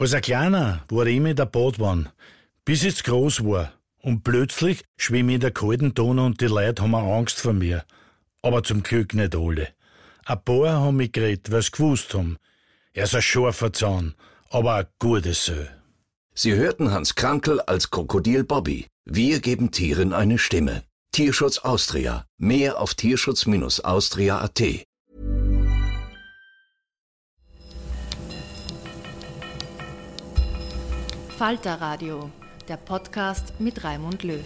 Als ein Kleiner war ich immer in der Badwanne, bis ich groß war. Und plötzlich schwimme ich in der kalten Donau und die Leute haben Angst vor mir. Aber zum Glück nicht alle. Ein paar haben mich geredet, weil sie gewusst haben. Er ist ein scharfer Zahn, aber ein gutes Sö. Sie hörten Hans Krankel als Krokodil Bobby. Wir geben Tieren eine Stimme. Tierschutz Austria. Mehr auf tierschutz-austria.at. Falter Radio, der Podcast mit Raimund Löw.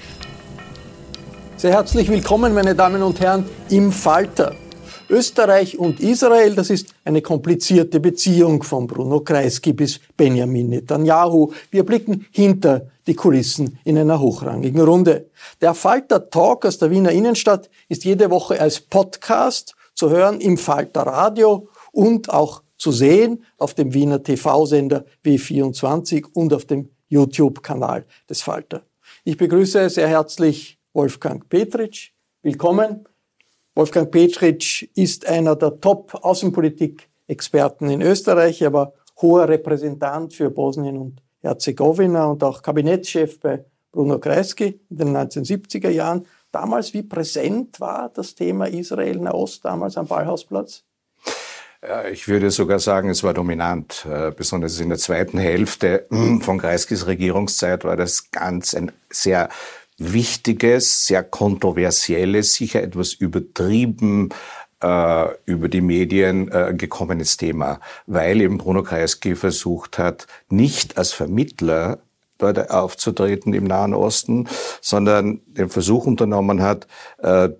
Sehr herzlich willkommen, meine Damen und Herren, im Falter. Österreich und Israel, das ist eine komplizierte Beziehung von Bruno Kreisky bis Benjamin Netanyahu. Wir blicken hinter die Kulissen in einer hochrangigen Runde. Der Falter Talk aus der Wiener Innenstadt ist jede Woche als Podcast zu hören im Falter Radio und auch zu sehen auf dem Wiener TV-Sender W24 und auf dem YouTube-Kanal des Falter. Ich begrüße sehr herzlich Wolfgang Petritsch. Willkommen. Wolfgang Petritsch ist einer der Top-Außenpolitik-Experten in Österreich. Er war hoher Repräsentant für Bosnien und Herzegowina und auch Kabinettschef bei Bruno Kreisky in den 1970er Jahren. Damals, wie präsent war das Thema Israel-Nahost damals am Ballhausplatz? Ich würde sogar sagen, es war dominant. Äh, besonders in der zweiten Hälfte von Kreiskys Regierungszeit war das ganz ein sehr wichtiges, sehr kontroversielles, sicher etwas übertrieben äh, über die Medien äh, gekommenes Thema, weil eben Bruno Kreisky versucht hat, nicht als Vermittler dort aufzutreten im Nahen Osten, sondern den Versuch unternommen hat,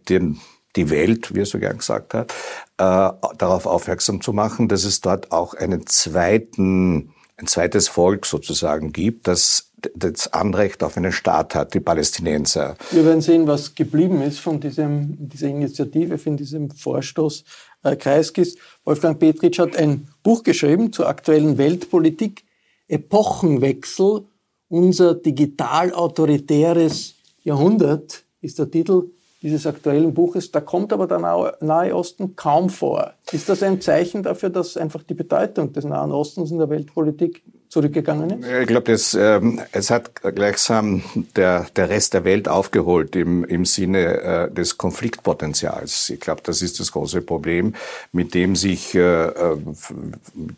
den die Welt, wie er so gern gesagt hat, äh, darauf aufmerksam zu machen, dass es dort auch einen zweiten, ein zweites Volk sozusagen gibt, das das Anrecht auf einen Staat hat, die Palästinenser. Wir werden sehen, was geblieben ist von diesem, dieser Initiative, von diesem Vorstoß äh, Kreiskis. Wolfgang Petritsch hat ein Buch geschrieben zur aktuellen Weltpolitik, Epochenwechsel, unser digital-autoritäres Jahrhundert ist der Titel dieses aktuellen Buches. Da kommt aber der Nahe Osten kaum vor. Ist das ein Zeichen dafür, dass einfach die Bedeutung des Nahen Ostens in der Weltpolitik zurückgegangen ist? Ich glaube, ähm, es hat gleichsam der, der Rest der Welt aufgeholt im, im Sinne äh, des Konfliktpotenzials. Ich glaube, das ist das große Problem, mit dem sich, äh, äh,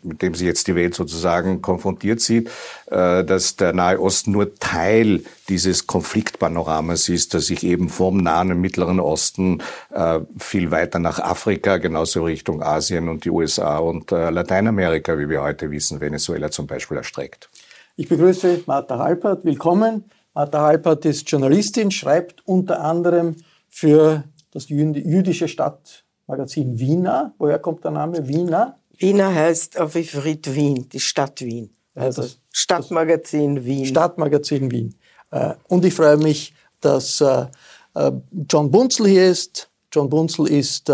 mit dem sich jetzt die Welt sozusagen konfrontiert sieht, äh, dass der Nahe Osten nur Teil dieses Konfliktpanoramas ist, das sich eben vom Nahen und Mittleren Osten äh, viel weiter nach Afrika, genauso Richtung Asien und die USA und äh, Lateinamerika, wie wir heute wissen, Venezuela zum Beispiel erstreckt. Ich begrüße Martha Halpert. Willkommen. Martha Halpert ist Journalistin, schreibt unter anderem für das jüdische Stadtmagazin Wiener. Woher kommt der Name Wiener? Wiener heißt auf Ifrit Wien, die Stadt Wien. Also Stadtmagazin Wien. Stadtmagazin Wien. Äh, und ich freue mich, dass äh, äh, John Bunzel hier ist. John Bunzel ist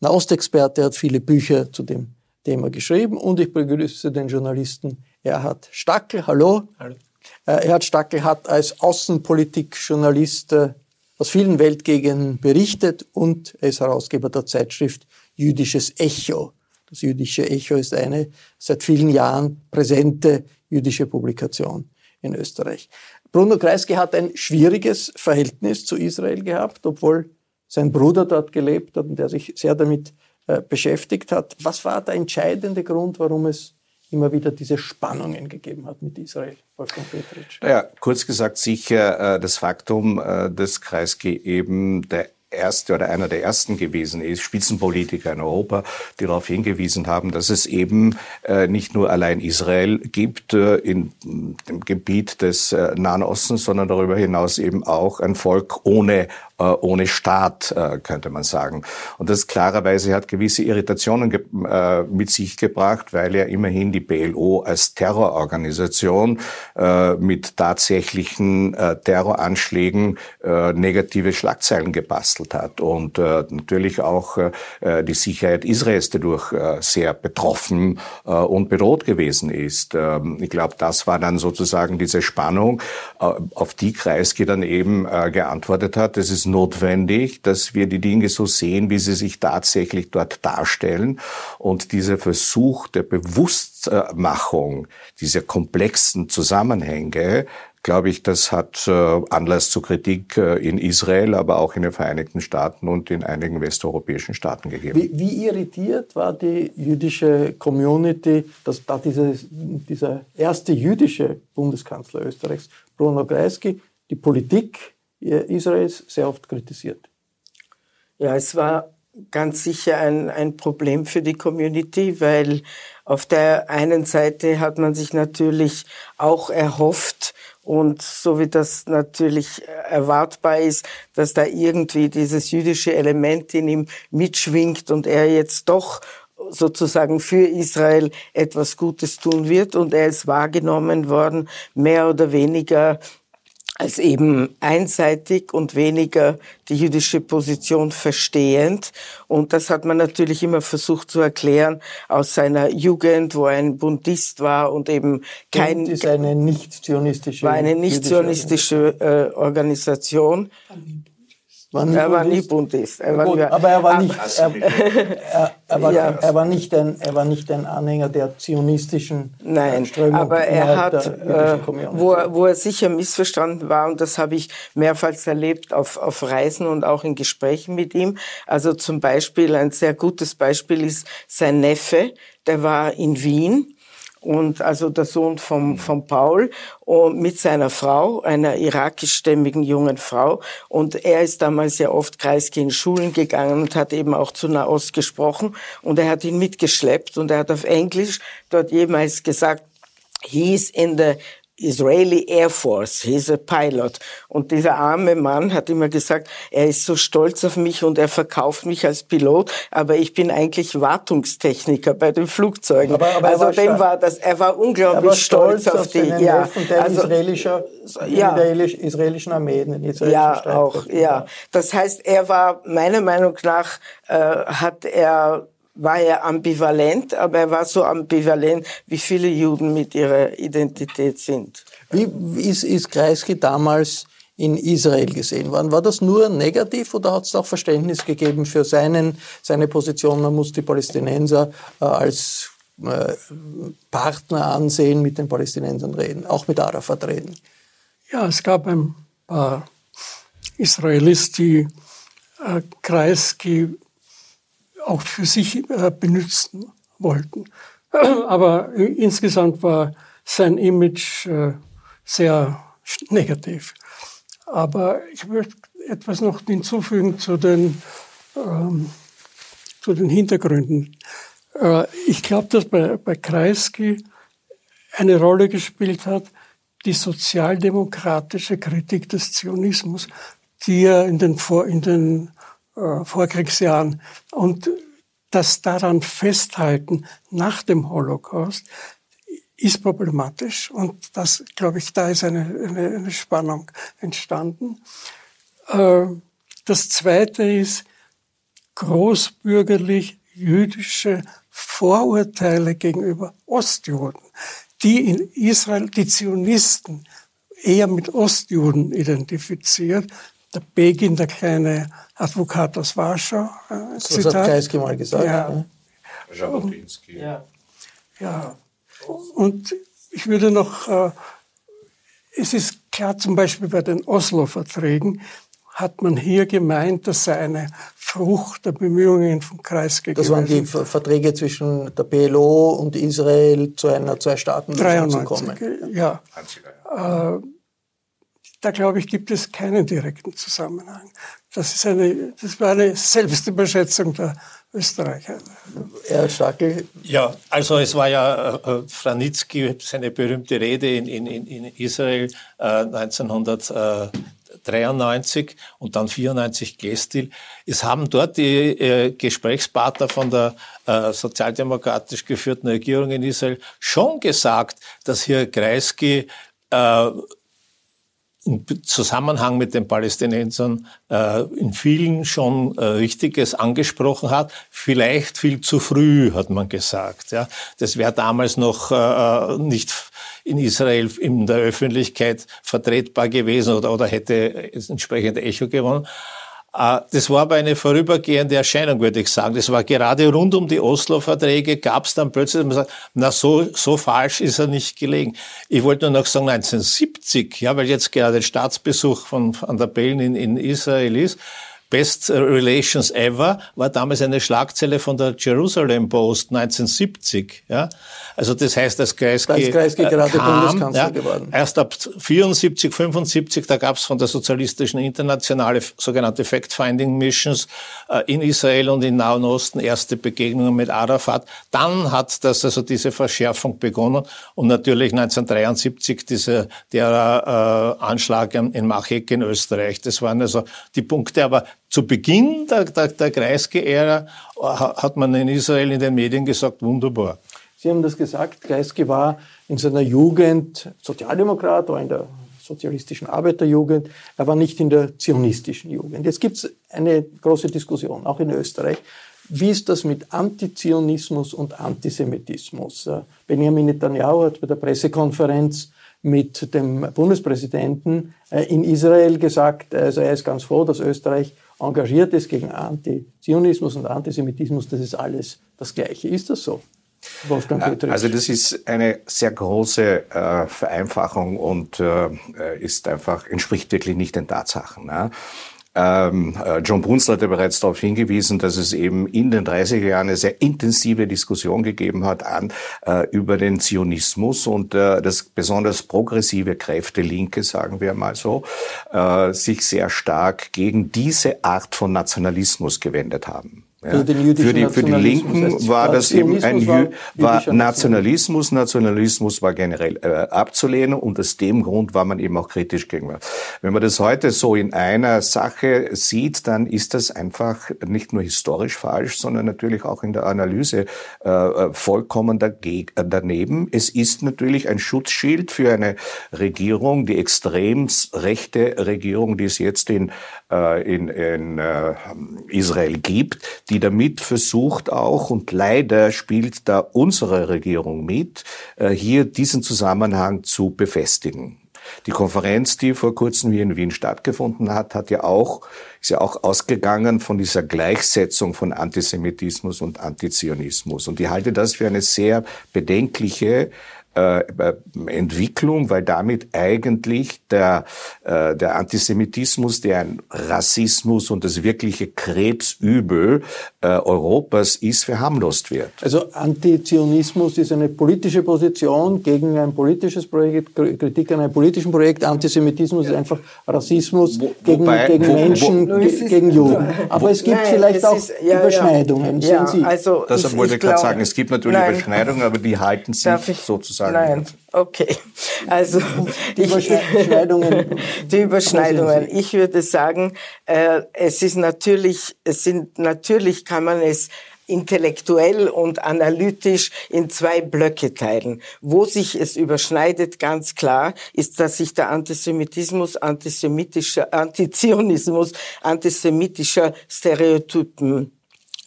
Nahostexperte, hat viele Bücher zu dem Thema geschrieben und ich begrüße den Journalisten Erhard Stackel. Hallo. Hallo. Erhard Stackel hat als Außenpolitikjournalist aus vielen Weltgegenden berichtet und er ist Herausgeber der Zeitschrift Jüdisches Echo. Das Jüdische Echo ist eine seit vielen Jahren präsente jüdische Publikation in Österreich. Bruno Kreisky hat ein schwieriges Verhältnis zu Israel gehabt, obwohl sein Bruder dort gelebt hat und der sich sehr damit äh, beschäftigt hat. Was war der entscheidende Grund, warum es immer wieder diese Spannungen gegeben hat mit Israel, Wolfgang Petritsch? Naja, kurz gesagt sicher äh, das Faktum, äh, dass Kreisky eben der erste oder einer der ersten gewesen ist, Spitzenpolitiker in Europa, die darauf hingewiesen haben, dass es eben äh, nicht nur allein Israel gibt äh, in dem Gebiet des äh, Nahen Ostens, sondern darüber hinaus eben auch ein Volk ohne ohne Staat, äh, könnte man sagen. Und das klarerweise hat gewisse Irritationen äh, mit sich gebracht, weil ja immerhin die PLO als Terrororganisation mit tatsächlichen Terroranschlägen negative Schlagzeilen gebastelt hat und natürlich auch die Sicherheit Israels dadurch sehr betroffen und bedroht gewesen ist. Ähm, ich glaube, das war dann sozusagen diese Spannung, auf die Kreisky dann eben geantwortet hat. Das ist notwendig, dass wir die Dinge so sehen, wie sie sich tatsächlich dort darstellen. Und dieser Versuch der Bewusstmachung dieser komplexen Zusammenhänge glaube ich, das hat äh, Anlass zu Kritik äh, in Israel, aber auch in den Vereinigten Staaten und in einigen westeuropäischen Staaten gegeben. Wie, wie irritiert war die jüdische Community, dass da dieses, dieser erste jüdische Bundeskanzler Österreichs, Bruno Kreisky, die Politik Israels sehr oft kritisiert. Ja, es war ganz sicher ein, ein Problem für die Community, weil auf der einen Seite hat man sich natürlich auch erhofft, und so wie das natürlich erwartbar ist, dass da irgendwie dieses jüdische Element in ihm mitschwingt und er jetzt doch sozusagen für Israel etwas Gutes tun wird. Und er ist wahrgenommen worden, mehr oder weniger als eben einseitig und weniger die jüdische Position verstehend. Und das hat man natürlich immer versucht zu erklären aus seiner Jugend, wo ein Bundist war und eben kein... Bund ist eine nicht-zionistische... War eine nicht-zionistische äh, Organisation. War er war nie Bundist. Er war Gut, aber er war nicht, er, er, er, war, ja. er, war nicht ein, er war nicht ein Anhänger der zionistischen Nein, Strömung. Aber er hat, äh, wo, er, wo er sicher missverstanden war, und das habe ich mehrfach erlebt auf, auf Reisen und auch in Gesprächen mit ihm. Also zum Beispiel, ein sehr gutes Beispiel ist sein Neffe, der war in Wien und also der Sohn vom, vom Paul und mit seiner Frau, einer irakischstämmigen jungen Frau. Und er ist damals ja oft Kreisky in Schulen gegangen und hat eben auch zu Nahost gesprochen. Und er hat ihn mitgeschleppt und er hat auf Englisch dort jemals gesagt, He's in the Israeli Air Force, he's a pilot. Und dieser arme Mann hat immer gesagt, er ist so stolz auf mich und er verkauft mich als Pilot, aber ich bin eigentlich Wartungstechniker bei den Flugzeugen. Aber, aber also war dem war das, er war unglaublich war stolz, stolz, auf, die, ja, der also, israelischer, ja, israelischen Armee, den israelischen Ja, auch, ja. Das heißt, er war meiner Meinung nach äh, hat er war er ambivalent, aber er war so ambivalent, wie viele Juden mit ihrer Identität sind. Wie ist, ist Kreisky damals in Israel gesehen worden? War das nur negativ oder hat es auch Verständnis gegeben für seinen, seine Position, man muss die Palästinenser äh, als äh, Partner ansehen, mit den Palästinensern reden, auch mit Arafat reden? Ja, es gab ein paar Israelis, die äh, Kreisky auch für sich äh, benutzen wollten. Aber insgesamt war sein Image äh, sehr negativ. Aber ich möchte etwas noch hinzufügen zu den, ähm, zu den Hintergründen. Äh, ich glaube, dass bei, bei Kreisky eine Rolle gespielt hat, die sozialdemokratische Kritik des Zionismus, die er in den, Vor in den äh, Vorkriegsjahren. Und das daran festhalten nach dem Holocaust ist problematisch. Und das, glaube ich, da ist eine, eine, eine Spannung entstanden. Äh, das Zweite ist großbürgerlich jüdische Vorurteile gegenüber Ostjuden, die in Israel die Zionisten eher mit Ostjuden identifiziert der Begin, der kleine Advokat aus Warschau. Äh, das Zitat. hat Kreisky mal gesagt. Ja. Jabotinsky. Ja. ja. Und ich würde noch, äh, es ist klar, zum Beispiel bei den Oslo-Verträgen hat man hier gemeint, das sei eine Frucht der Bemühungen von Kreisky Das waren die Verträge zwischen der PLO und Israel zu einer Zwei-Staaten-Lösung zu kommen. Ja. ja. Äh, da glaube ich, gibt es keinen direkten Zusammenhang. Das, ist eine, das war eine Selbstüberschätzung der Österreicher. Herr Stackel? Ja, also es war ja äh, Franitzky, seine berühmte Rede in, in, in Israel äh, 1993 und dann 94 Gestil. Es haben dort die äh, Gesprächspartner von der äh, sozialdemokratisch geführten Regierung in Israel schon gesagt, dass hier Kreisky äh, im Zusammenhang mit den Palästinensern äh, in vielen schon äh, Richtiges angesprochen hat. Vielleicht viel zu früh, hat man gesagt. Ja. Das wäre damals noch äh, nicht in Israel in der Öffentlichkeit vertretbar gewesen oder, oder hätte entsprechend Echo gewonnen. Ah, das war aber eine vorübergehende Erscheinung, würde ich sagen. Das war gerade rund um die Oslo-Verträge, gab es dann plötzlich, man sagt, na so, so falsch ist er nicht gelegen. Ich wollte nur noch sagen, 1970, ja, weil jetzt gerade Staatsbesuch von Van der Bellen in, in Israel ist, Best Relations Ever war damals eine Schlagzeile von der Jerusalem Post 1970. Ja? Also das heißt, dass Kreisky, als Kreisky gerade kam, Bundeskanzler ja, geworden. Erst ab 74, 75, da gab es von der sozialistischen Internationale sogenannte Fact-Finding Missions äh, in Israel und im Nahen Osten erste Begegnungen mit Arafat. Dann hat das also diese Verschärfung begonnen und natürlich 1973 dieser der äh, Anschlag in Machek in Österreich. Das waren also die Punkte, aber zu Beginn der, der, der Kreisky-Ära hat man in Israel in den Medien gesagt, wunderbar. Sie haben das gesagt, Kreisky war in seiner Jugend Sozialdemokrat, war in der sozialistischen Arbeiterjugend, er war nicht in der zionistischen Jugend. Jetzt gibt es eine große Diskussion, auch in Österreich. Wie ist das mit Antizionismus und Antisemitismus? Äh, Benjamin Netanyahu hat bei der Pressekonferenz mit dem Bundespräsidenten äh, in Israel gesagt, also er ist ganz froh, dass Österreich engagiert ist gegen Antizionismus und Antisemitismus, das ist alles das Gleiche. Ist das so? Wolfgang Also das ist eine sehr große äh, Vereinfachung und äh, ist einfach entspricht wirklich nicht den Tatsachen. Ne? Ähm, äh, John Brunstler hat ja bereits darauf hingewiesen, dass es eben in den 30er Jahren eine sehr intensive Diskussion gegeben hat an, äh, über den Zionismus und äh, dass besonders progressive Kräfte, Linke, sagen wir mal so, äh, sich sehr stark gegen diese Art von Nationalismus gewendet haben. Ja. Also für, die, für die Linken war das eben ein war, war Nationalismus. Nationalismus war generell äh, abzulehnen und aus dem Grund war man eben auch kritisch gegenüber. Wenn man das heute so in einer Sache sieht, dann ist das einfach nicht nur historisch falsch, sondern natürlich auch in der Analyse äh, äh vollkommen dagegen, äh, daneben. Es ist natürlich ein Schutzschild für eine Regierung, die extrem rechte Regierung, die es jetzt in, äh, in, in äh, Israel gibt, die damit versucht auch, und leider spielt da unsere Regierung mit, äh, hier diesen Zusammenhang zu befestigen. Die Konferenz, die vor kurzem hier in Wien stattgefunden hat, hat ja auch, ist ja auch ausgegangen von dieser Gleichsetzung von Antisemitismus und Antizionismus. Und ich halte das für eine sehr bedenkliche äh, Entwicklung, weil damit eigentlich der, äh, der Antisemitismus, der ein Rassismus und das wirkliche Krebsübel äh, Europas ist, verharmlost wird. Also Antizionismus ist eine politische Position gegen ein politisches Projekt, Kritik an einem politischen Projekt. Antisemitismus ist einfach Rassismus wo, gegen, wobei, gegen wo, Menschen, wo, ge gegen Juden. Aber es gibt nein, vielleicht auch ist, ja, Überschneidungen. Ja, ja also Deshalb wollte ich gerade sagen, es gibt natürlich nein. Überschneidungen, aber die halten sich sozusagen sagen. Nein, okay. Also die Überschneidungen. die Überschneidungen. Ich würde sagen, äh, es ist natürlich, es sind natürlich kann man es intellektuell und analytisch in zwei Blöcke teilen. Wo sich es überschneidet, ganz klar, ist, dass sich der Antisemitismus, antisemitischer, Antizionismus, antisemitischer Stereotypen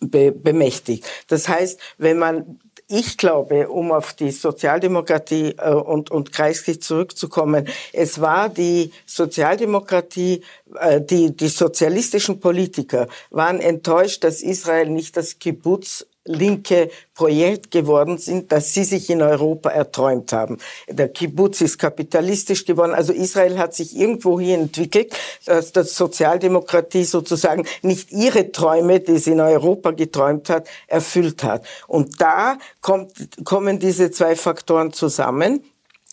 be bemächtigt. Das heißt, wenn man ich glaube, um auf die Sozialdemokratie äh, und, und kreislich zurückzukommen, es war die Sozialdemokratie, äh, die, die sozialistischen Politiker waren enttäuscht, dass Israel nicht das Kibbutz linke Projekt geworden sind, das sie sich in Europa erträumt haben. Der Kibbutz ist kapitalistisch geworden. Also Israel hat sich irgendwo hier entwickelt, dass die Sozialdemokratie sozusagen nicht ihre Träume, die sie in Europa geträumt hat, erfüllt hat. Und da kommt, kommen diese zwei Faktoren zusammen,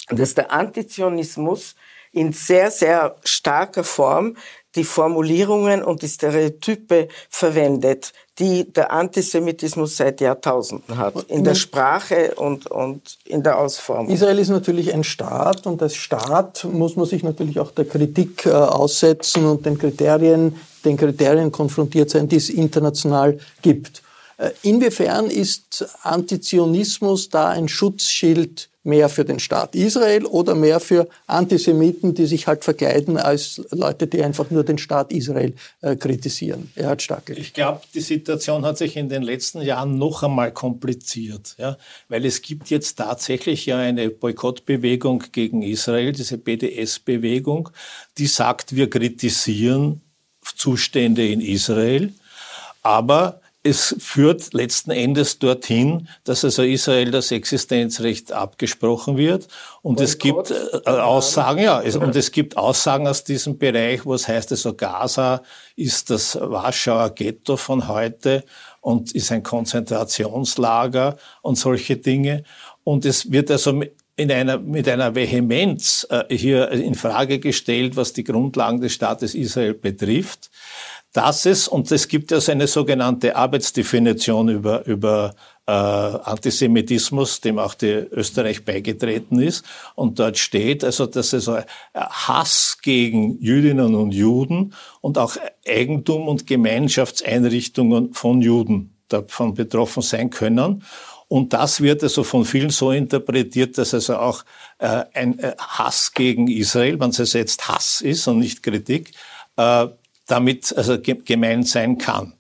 dass der Antizionismus in sehr, sehr starker Form die Formulierungen und die Stereotype verwendet, die der Antisemitismus seit Jahrtausenden hat, in der Sprache und, und in der Ausformung. Israel ist natürlich ein Staat und als Staat muss man sich natürlich auch der Kritik äh, aussetzen und den Kriterien, den Kriterien konfrontiert sein, die es international gibt. Äh, inwiefern ist Antizionismus da ein Schutzschild mehr für den Staat Israel oder mehr für Antisemiten, die sich halt verkleiden als Leute, die einfach nur den Staat Israel äh, kritisieren. Erhard Stackel. Ich glaube, die Situation hat sich in den letzten Jahren noch einmal kompliziert, ja, weil es gibt jetzt tatsächlich ja eine Boykottbewegung gegen Israel, diese BDS-Bewegung, die sagt, wir kritisieren Zustände in Israel, aber es führt letzten Endes dorthin, dass also Israel das Existenzrecht abgesprochen wird. Und es gibt äh, Aussagen, ja, es, und es gibt Aussagen aus diesem Bereich, wo es heißt, also Gaza ist das Warschauer Ghetto von heute und ist ein Konzentrationslager und solche Dinge. Und es wird also in einer, mit einer Vehemenz äh, hier in Frage gestellt, was die Grundlagen des Staates Israel betrifft dass es, und es gibt ja so eine sogenannte Arbeitsdefinition über, über äh, Antisemitismus, dem auch die Österreich beigetreten ist. Und dort steht also, dass es Hass gegen Jüdinnen und Juden und auch Eigentum und Gemeinschaftseinrichtungen von Juden davon betroffen sein können. Und das wird also von vielen so interpretiert, dass also auch äh, ein äh, Hass gegen Israel, wenn es jetzt Hass ist und nicht Kritik, äh, damit also gemeint sein kann.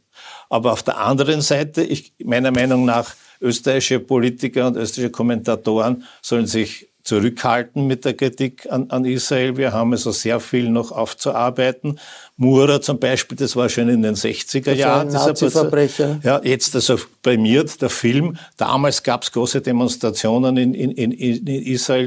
Aber auf der anderen Seite, ich, meiner Meinung nach, österreichische Politiker und österreichische Kommentatoren sollen sich zurückhalten mit der Kritik an, an, Israel. Wir haben also sehr viel noch aufzuarbeiten. Mura zum Beispiel, das war schon in den 60er Jahren. Nazi-Verbrecher. Ja, jetzt also prämiert der Film. Damals gab es große Demonstrationen in, in, in, in Israel.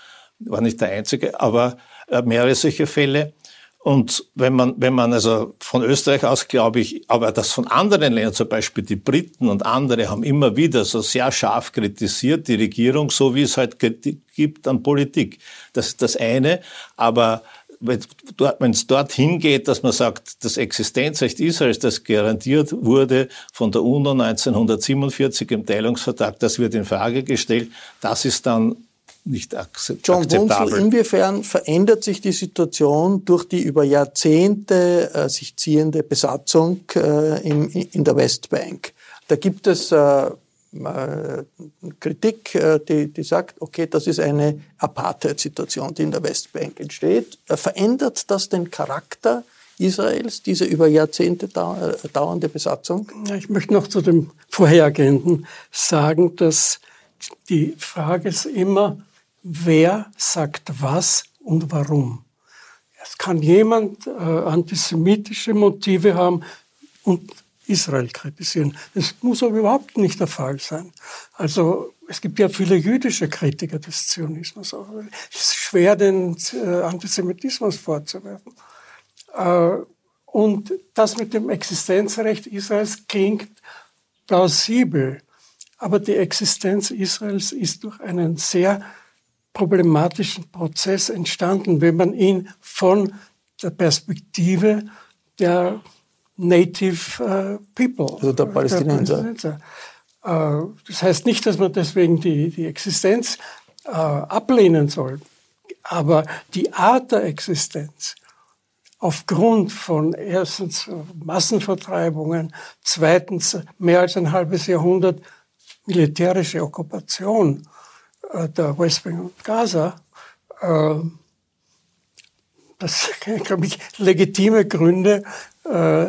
War nicht der einzige, aber äh, mehrere solche Fälle. Und wenn man, wenn man also von Österreich aus, glaube ich, aber das von anderen Ländern, zum Beispiel die Briten und andere, haben immer wieder so sehr scharf kritisiert, die Regierung, so wie es halt gibt an Politik. Das ist das eine. Aber wenn es dorthin geht, dass man sagt, das Existenzrecht Israels, das garantiert wurde von der UNO 1947 im Teilungsvertrag, das wird in Frage gestellt, das ist dann nicht akzeptabel. John Wunzel, inwiefern verändert sich die Situation durch die über Jahrzehnte äh, sich ziehende Besatzung äh, im, in der Westbank? Da gibt es äh, äh Kritik, äh, die, die sagt, okay, das ist eine Apartheid-Situation, die in der Westbank entsteht. Äh, verändert das den Charakter Israels, diese über Jahrzehnte dauernde Besatzung? Ich möchte noch zu dem Vorhergehenden sagen, dass die Frage ist immer, wer sagt was und warum. Es kann jemand äh, antisemitische Motive haben und Israel kritisieren. Das muss aber überhaupt nicht der Fall sein. Also es gibt ja viele jüdische Kritiker des Zionismus. Es ist schwer, den äh, Antisemitismus vorzuwerfen. Äh, und das mit dem Existenzrecht Israels klingt plausibel. Aber die Existenz Israels ist durch einen sehr problematischen Prozess entstanden, wenn man ihn von der Perspektive der Native äh, People, also der Palästinenser. Der Palästinenser. Äh, das heißt nicht, dass man deswegen die, die Existenz äh, ablehnen soll. Aber die Art der Existenz aufgrund von erstens Massenvertreibungen, zweitens mehr als ein halbes Jahrhundert militärische Okkupation äh, der Westbank und Gaza, äh, das, glaube ich, legitime Gründe, äh,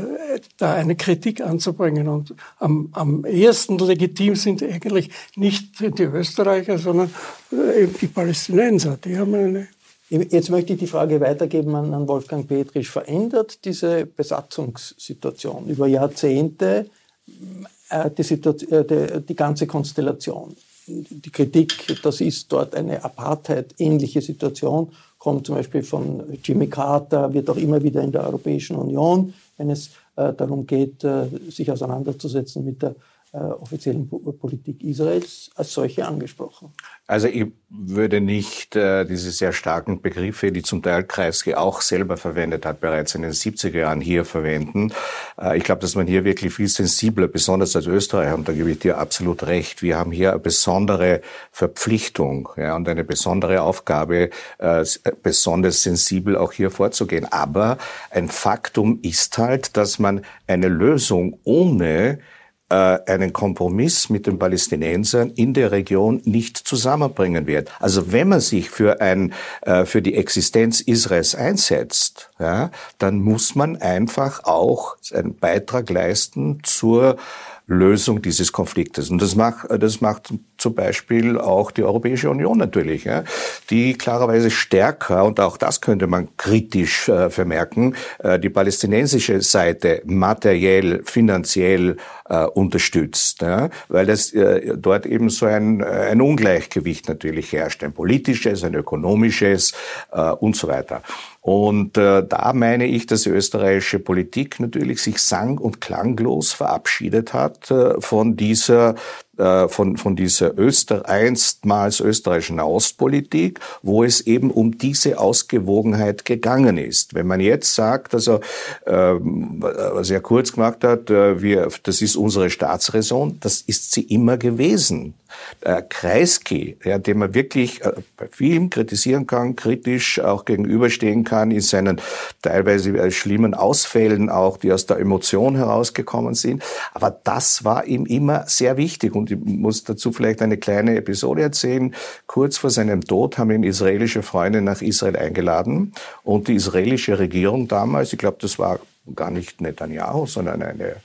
da eine Kritik anzubringen. Und am, am ehesten legitim sind eigentlich nicht die Österreicher, sondern äh, eben die Palästinenser. Die haben eine Jetzt möchte ich die Frage weitergeben an, an Wolfgang Petrisch. Verändert diese Besatzungssituation über Jahrzehnte äh, die, äh, die, die, ganze Konstellation? Die Kritik, das ist dort eine Apartheid-ähnliche Situation, kommt zum Beispiel von Jimmy Carter, wird auch immer wieder in der Europäischen Union, wenn es äh, darum geht, äh, sich auseinanderzusetzen mit der offiziellen Politik Israels als solche angesprochen. Also ich würde nicht äh, diese sehr starken Begriffe, die zum Teil Kreisky auch selber verwendet hat, bereits in den 70er Jahren hier verwenden. Äh, ich glaube, dass man hier wirklich viel sensibler, besonders als Österreicher, und da gebe ich dir absolut recht, wir haben hier eine besondere Verpflichtung ja, und eine besondere Aufgabe, äh, besonders sensibel auch hier vorzugehen. Aber ein Faktum ist halt, dass man eine Lösung ohne äh, einen Kompromiss mit den Palästinensern in der Region nicht zusammenbringen wird. Also wenn man sich für ein äh, für die Existenz Israels einsetzt, ja, dann muss man einfach auch einen Beitrag leisten zur Lösung dieses Konfliktes. Und das macht, das macht zum Beispiel auch die Europäische Union natürlich, ja, die klarerweise stärker, und auch das könnte man kritisch äh, vermerken, äh, die palästinensische Seite materiell, finanziell äh, unterstützt, ja, weil es äh, dort eben so ein, ein Ungleichgewicht natürlich herrscht, ein politisches, ein ökonomisches äh, und so weiter. Und äh, da meine ich, dass österreichische Politik natürlich sich sang- und klanglos verabschiedet hat äh, von dieser äh, von, von dieser Öster, einstmals österreichischen Außenpolitik, wo es eben um diese Ausgewogenheit gegangen ist. Wenn man jetzt sagt, also ähm, was er kurz gemacht hat, äh, wir, das ist unsere Staatsräson, das ist sie immer gewesen. Äh, Kreisky, ja, den man wirklich äh, bei vielen kritisieren kann, kritisch auch gegenüberstehen kann, in seinen teilweise äh, schlimmen Ausfällen auch, die aus der Emotion herausgekommen sind. Aber das war ihm immer sehr wichtig. Und ich muss dazu vielleicht eine kleine Episode erzählen. Kurz vor seinem Tod haben ihn israelische Freunde nach Israel eingeladen und die israelische Regierung damals, ich glaube, das war gar nicht Netanyahu, sondern eine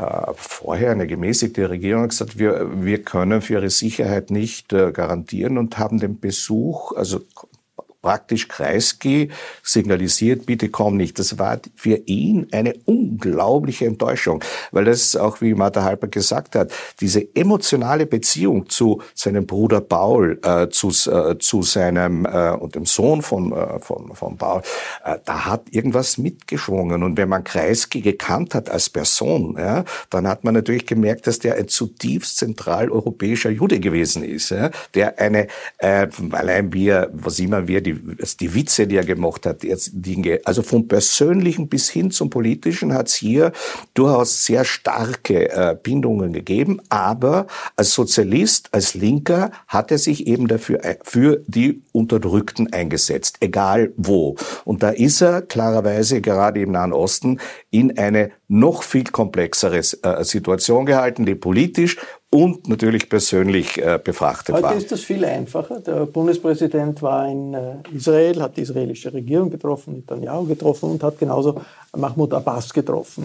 äh, vorher eine gemäßigte Regierung hat gesagt, wir, wir können für ihre Sicherheit nicht äh, garantieren und haben den Besuch, also praktisch Kreisky signalisiert, bitte komm nicht. Das war für ihn eine unglaubliche Enttäuschung, weil das auch, wie Martha Halper gesagt hat, diese emotionale Beziehung zu seinem Bruder Paul, äh, zu, äh, zu seinem äh, und dem Sohn von, äh, von, von Paul, äh, da hat irgendwas mitgeschwungen. Und wenn man Kreisky gekannt hat als Person, ja, dann hat man natürlich gemerkt, dass der ein zutiefst zentraleuropäischer Jude gewesen ist, ja, der eine, äh, allein wir, was immer wir, die die, die Witze, die er gemacht hat, die, also vom Persönlichen bis hin zum Politischen hat es hier durchaus sehr starke äh, Bindungen gegeben. Aber als Sozialist, als Linker hat er sich eben dafür äh, für die Unterdrückten eingesetzt, egal wo. Und da ist er klarerweise gerade im Nahen Osten in eine noch viel komplexere äh, Situation gehalten, die politisch und natürlich persönlich äh, befrachtet Heute war. Heute ist das viel einfacher. Der Bundespräsident war in äh, Israel, hat die israelische Regierung getroffen, Netanyahu getroffen und hat genauso Mahmoud Abbas getroffen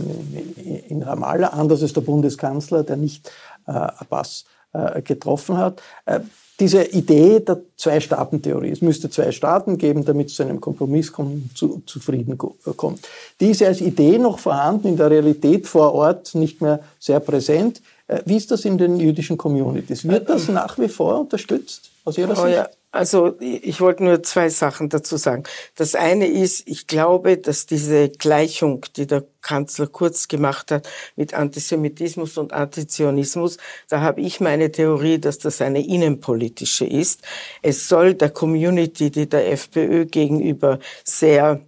in, in Ramallah. Anders ist der Bundeskanzler, der nicht äh, Abbas äh, getroffen hat. Äh, diese Idee der Zwei-Staaten-Theorie, es müsste zwei Staaten geben, damit es zu einem Kompromiss kommt, zu, zu Frieden äh, kommt. Die ist als Idee noch vorhanden, in der Realität vor Ort nicht mehr sehr präsent. Äh, wie ist das in den jüdischen Communities? Wird das nach wie vor unterstützt aus Ihrer Sicht? Oh ja. Also ich wollte nur zwei Sachen dazu sagen. Das eine ist, ich glaube, dass diese Gleichung, die der Kanzler Kurz gemacht hat mit Antisemitismus und Antizionismus, da habe ich meine Theorie, dass das eine innenpolitische ist. Es soll der Community, die der FPÖ gegenüber sehr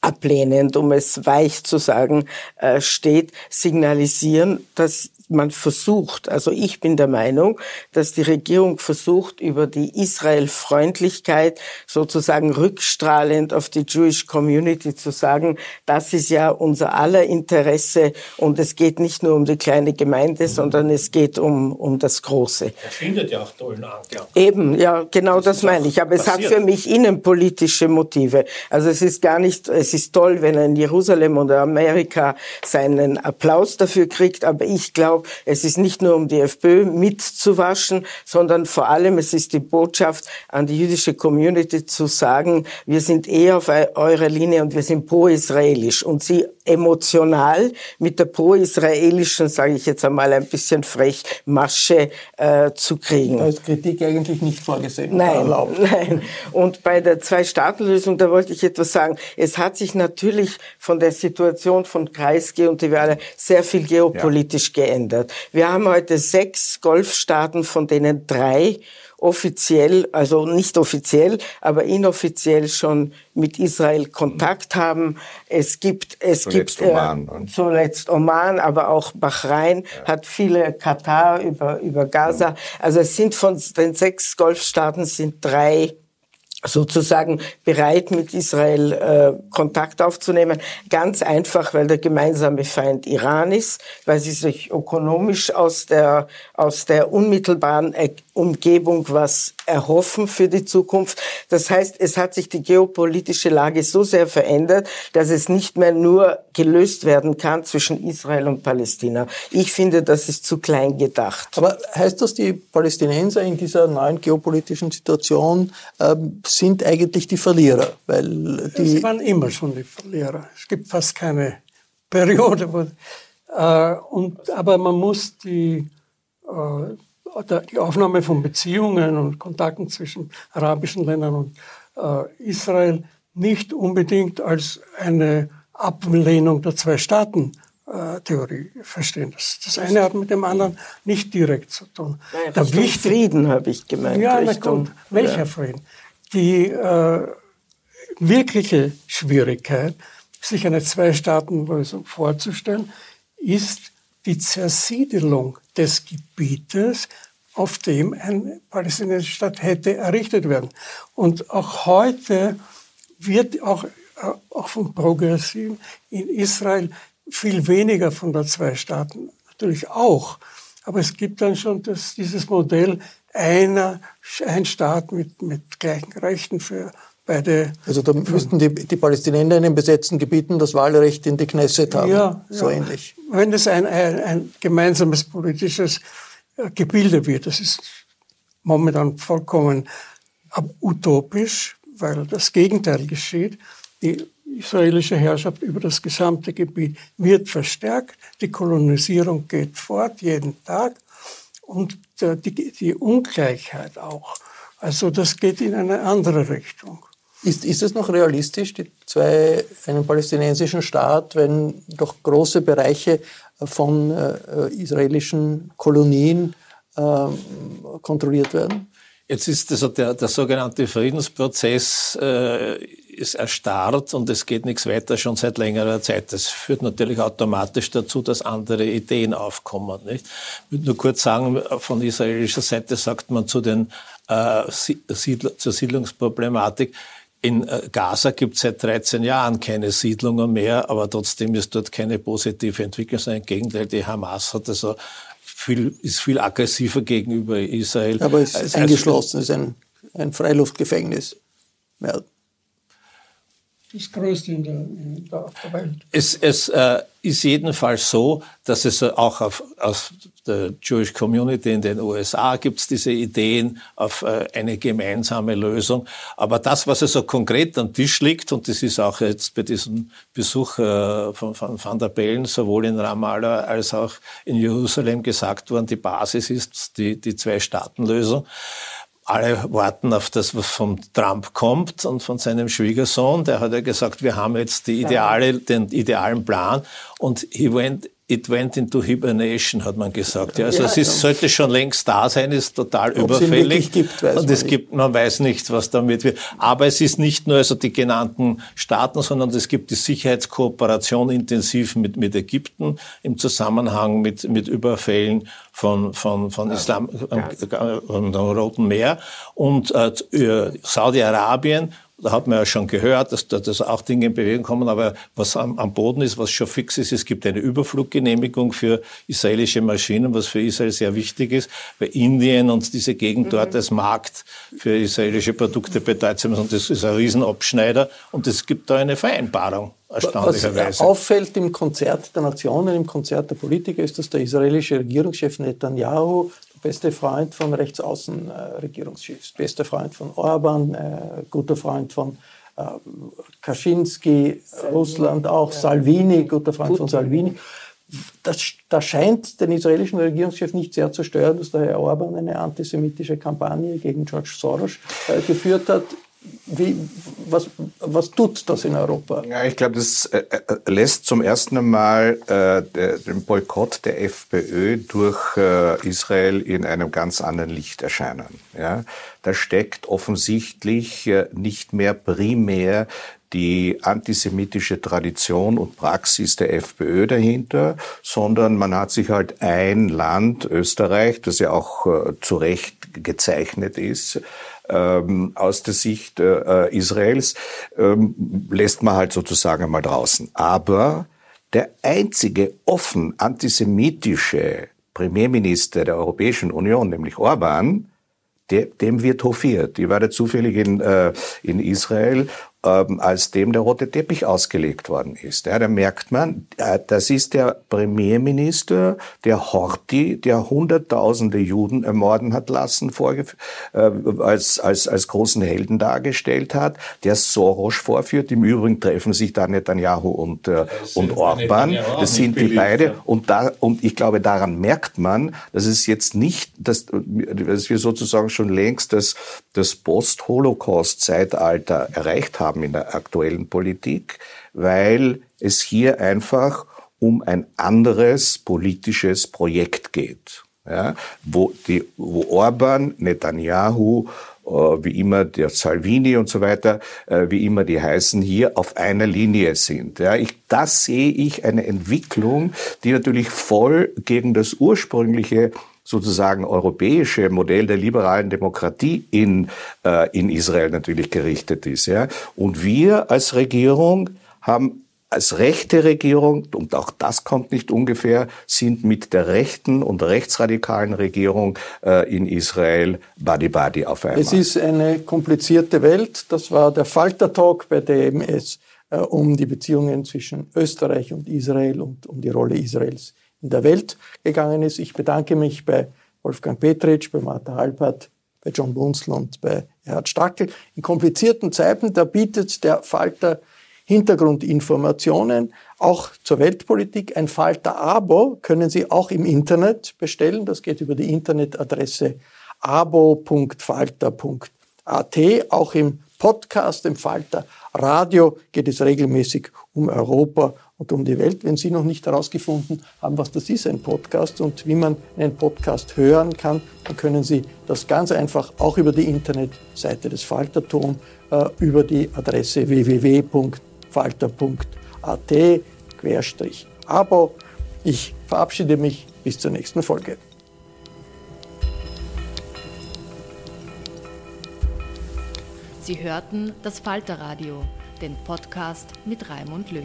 ablehnend, um es weich zu sagen, äh, steht, signalisieren, dass man versucht, also ich bin der Meinung, dass die Regierung versucht, über die Israel-Freundlichkeit sozusagen rückstrahlend auf die Jewish Community zu sagen, das ist ja unser aller Interesse und es geht nicht nur um die kleine Gemeinde, sondern es geht um, um das Große. Er findet ja auch tollen Anklang. Eben, ja, genau das, das meine ich. Aber passiert. es hat für mich innenpolitische Motive. Also es ist gar nicht, es ist toll, wenn er in Jerusalem oder Amerika seinen Applaus dafür kriegt, aber ich glaube, es ist nicht nur um die FPÖ mitzuwaschen, sondern vor allem es ist die Botschaft an die jüdische Community zu sagen, wir sind eher auf eurer Linie und wir sind pro-israelisch und sie emotional mit der pro-israelischen, sage ich jetzt einmal ein bisschen frech, Masche äh, zu kriegen. Als Kritik eigentlich nicht vorgesehen. Nein, nein. Und bei der Zwei-Staaten-Lösung, da wollte ich etwas sagen. Es hat sich natürlich von der Situation von Kreisky und die wir alle sehr viel geopolitisch ja. geändert. Wir haben heute sechs Golfstaaten, von denen drei offiziell, also nicht offiziell, aber inoffiziell schon mit Israel Kontakt haben. Es gibt, es zuletzt gibt Oman, äh, zuletzt Oman, aber auch Bahrain ja. hat viele Katar über über Gaza. Also es sind von den sechs Golfstaaten sind drei sozusagen bereit, mit Israel äh, Kontakt aufzunehmen. Ganz einfach, weil der gemeinsame Feind Iran ist, weil sie sich ökonomisch aus der, aus der unmittelbaren Umgebung was erhoffen für die Zukunft. Das heißt, es hat sich die geopolitische Lage so sehr verändert, dass es nicht mehr nur gelöst werden kann zwischen Israel und Palästina. Ich finde, das ist zu klein gedacht. Aber heißt das, die Palästinenser in dieser neuen geopolitischen Situation ähm, sind eigentlich die Verlierer, weil die Sie waren immer schon die Verlierer. Es gibt fast keine Periode, wo, äh, und, aber man muss die, äh, die Aufnahme von Beziehungen und Kontakten zwischen arabischen Ländern und äh, Israel nicht unbedingt als eine Ablehnung der Zwei-Staaten äh, Theorie verstehen. Das, das eine hat mit dem anderen nicht direkt zu tun. Nein, der Frieden habe ich gemeint. Ja, Richtung, na gut. Welcher ja. Frieden? Die äh, wirkliche Schwierigkeit, sich eine Zwei-Staaten-Lösung vorzustellen, ist die Zersiedelung des Gebietes, auf dem ein palästinensischer Staat hätte errichtet werden. Und auch heute wird auch, äh, auch von Progressiven in Israel viel weniger von der Zwei-Staaten, natürlich auch. Aber es gibt dann schon das, dieses Modell einer, ein Staat mit, mit gleichen Rechten für beide. Also da müssten die, die Palästinenser in den besetzten Gebieten das Wahlrecht in die Knesset haben. Ja, so ja. ähnlich. Wenn es ein, ein, ein gemeinsames politisches äh, Gebilde wird, das ist momentan vollkommen utopisch, weil das Gegenteil geschieht. Die israelische Herrschaft über das gesamte Gebiet wird verstärkt, die Kolonisierung geht fort jeden Tag und die, die Ungleichheit auch. Also das geht in eine andere Richtung. Ist, ist es noch realistisch, die zwei, einen palästinensischen Staat, wenn doch große Bereiche von äh, israelischen Kolonien äh, kontrolliert werden? Jetzt ist also der, der sogenannte Friedensprozess äh, ist erstarrt und es geht nichts weiter schon seit längerer Zeit. Das führt natürlich automatisch dazu, dass andere Ideen aufkommen. Nicht? Ich würde nur kurz sagen, von israelischer Seite sagt man zu den äh, Siedl zur Siedlungsproblematik, in äh, Gaza gibt es seit 13 Jahren keine Siedlungen mehr, aber trotzdem ist dort keine positive Entwicklung, sondern im Gegenteil, die Hamas hat also viel, ist viel aggressiver gegenüber Israel. Aber es ist eingeschlossen, es ist ein, ein Freiluftgefängnis. Ja. Das größte in der, in der, auf der Welt. Es, es äh, ist jedenfalls so, dass es auch auf, aus der Jewish Community in den USA gibt es diese Ideen auf äh, eine gemeinsame Lösung. Aber das, was also konkret am Tisch liegt, und das ist auch jetzt bei diesem Besuch äh, von, von Van der Bellen sowohl in Ramallah als auch in Jerusalem gesagt worden, die Basis ist die, die Zwei-Staaten-Lösung alle warten auf das, was von Trump kommt und von seinem Schwiegersohn. Der hat ja gesagt, wir haben jetzt die ideale, den idealen Plan. Und he went it went into hibernation, hat man gesagt. Ja, also ja, es ist, sollte schon längst da sein, ist total Ob überfällig. Gibt, und es gibt, man weiß nicht, was damit wird. Aber es ist nicht nur also die genannten Staaten, sondern es gibt die Sicherheitskooperation intensiv mit, mit Ägypten im Zusammenhang mit, mit Überfällen von, von, von Islam, ja. am, am Roten Meer und äh, Saudi-Arabien da hat man ja schon gehört, dass da dass auch Dinge in Bewegung kommen, aber was am, am, Boden ist, was schon fix ist, es gibt eine Überfluggenehmigung für israelische Maschinen, was für Israel sehr wichtig ist, weil Indien und diese Gegend mhm. dort als Markt für israelische Produkte bedeutsam ist und das ist ein Riesenabschneider und es gibt da eine Vereinbarung. Was auffällt im Konzert der Nationen, im Konzert der Politiker, ist, dass der israelische Regierungschef Netanyahu beste Freund von Rechtsaußenregierungschefs, äh, bester Freund von Orban, äh, guter Freund von äh, Kaczynski, Salvini, Russland auch, ja. Salvini, guter Freund Putin. von Salvini. Das, das scheint den israelischen Regierungschef nicht sehr zu stören, dass der Herr Orban eine antisemitische Kampagne gegen George Soros äh, geführt hat. Wie, was, was tut das in Europa? Ja, ich glaube, das äh, äh, lässt zum ersten Mal äh, der, den Boykott der FPÖ durch äh, Israel in einem ganz anderen Licht erscheinen. Ja? Da steckt offensichtlich äh, nicht mehr primär die antisemitische Tradition und Praxis der FPÖ dahinter, sondern man hat sich halt ein Land, Österreich, das ja auch äh, zu Recht gezeichnet ist, ähm, aus der Sicht äh, Israels, ähm, lässt man halt sozusagen einmal draußen. Aber der einzige offen antisemitische Premierminister der Europäischen Union, nämlich Orban, dem wird hofiert. Ich war da zufällig in, äh, in Israel ähm, als dem der rote Teppich ausgelegt worden ist. Ja, da merkt man, äh, das ist der Premierminister, der Horthy, der hunderttausende Juden ermorden hat lassen, äh, als, als, als großen Helden dargestellt hat, der Soros vorführt. Im Übrigen treffen sich da Netanyahu und, äh, und Orban. Das sind die beide. Und, da, und ich glaube, daran merkt man, dass es jetzt nicht, dass, dass wir sozusagen schon längst das, das Post-Holocaust-Zeitalter erreicht haben haben in der aktuellen Politik, weil es hier einfach um ein anderes politisches Projekt geht. Ja, wo, die, wo Orban, Netanyahu, äh, wie immer der Salvini und so weiter, äh, wie immer die heißen, hier auf einer Linie sind. Ja, ich, das sehe ich eine Entwicklung, die natürlich voll gegen das ursprüngliche sozusagen europäische Modell der liberalen Demokratie in, äh, in Israel natürlich gerichtet ist. Ja? Und wir als Regierung haben als rechte Regierung, und auch das kommt nicht ungefähr, sind mit der rechten und rechtsradikalen Regierung äh, in Israel Badi-Badi auf einmal. Es ist eine komplizierte Welt. Das war der Falter-Talk, bei dem es äh, um die Beziehungen zwischen Österreich und Israel und um die Rolle Israels in der Welt gegangen ist. Ich bedanke mich bei Wolfgang Petritsch, bei Martha Halpert, bei John Bunzl und bei Erhard Stackel. In komplizierten Zeiten, da bietet der Falter Hintergrundinformationen auch zur Weltpolitik. Ein Falter-Abo können Sie auch im Internet bestellen. Das geht über die Internetadresse abo.falter.at. Auch im Podcast, im Falter Radio geht es regelmäßig um Europa und um die Welt. Wenn Sie noch nicht herausgefunden haben, was das ist, ein Podcast und wie man einen Podcast hören kann, dann können Sie das ganz einfach auch über die Internetseite des Falterton, äh, über die Adresse www.falter.at Querstrich Abo. Ich verabschiede mich bis zur nächsten Folge. Sie hörten das Falterradio, den Podcast mit Raimund Löw.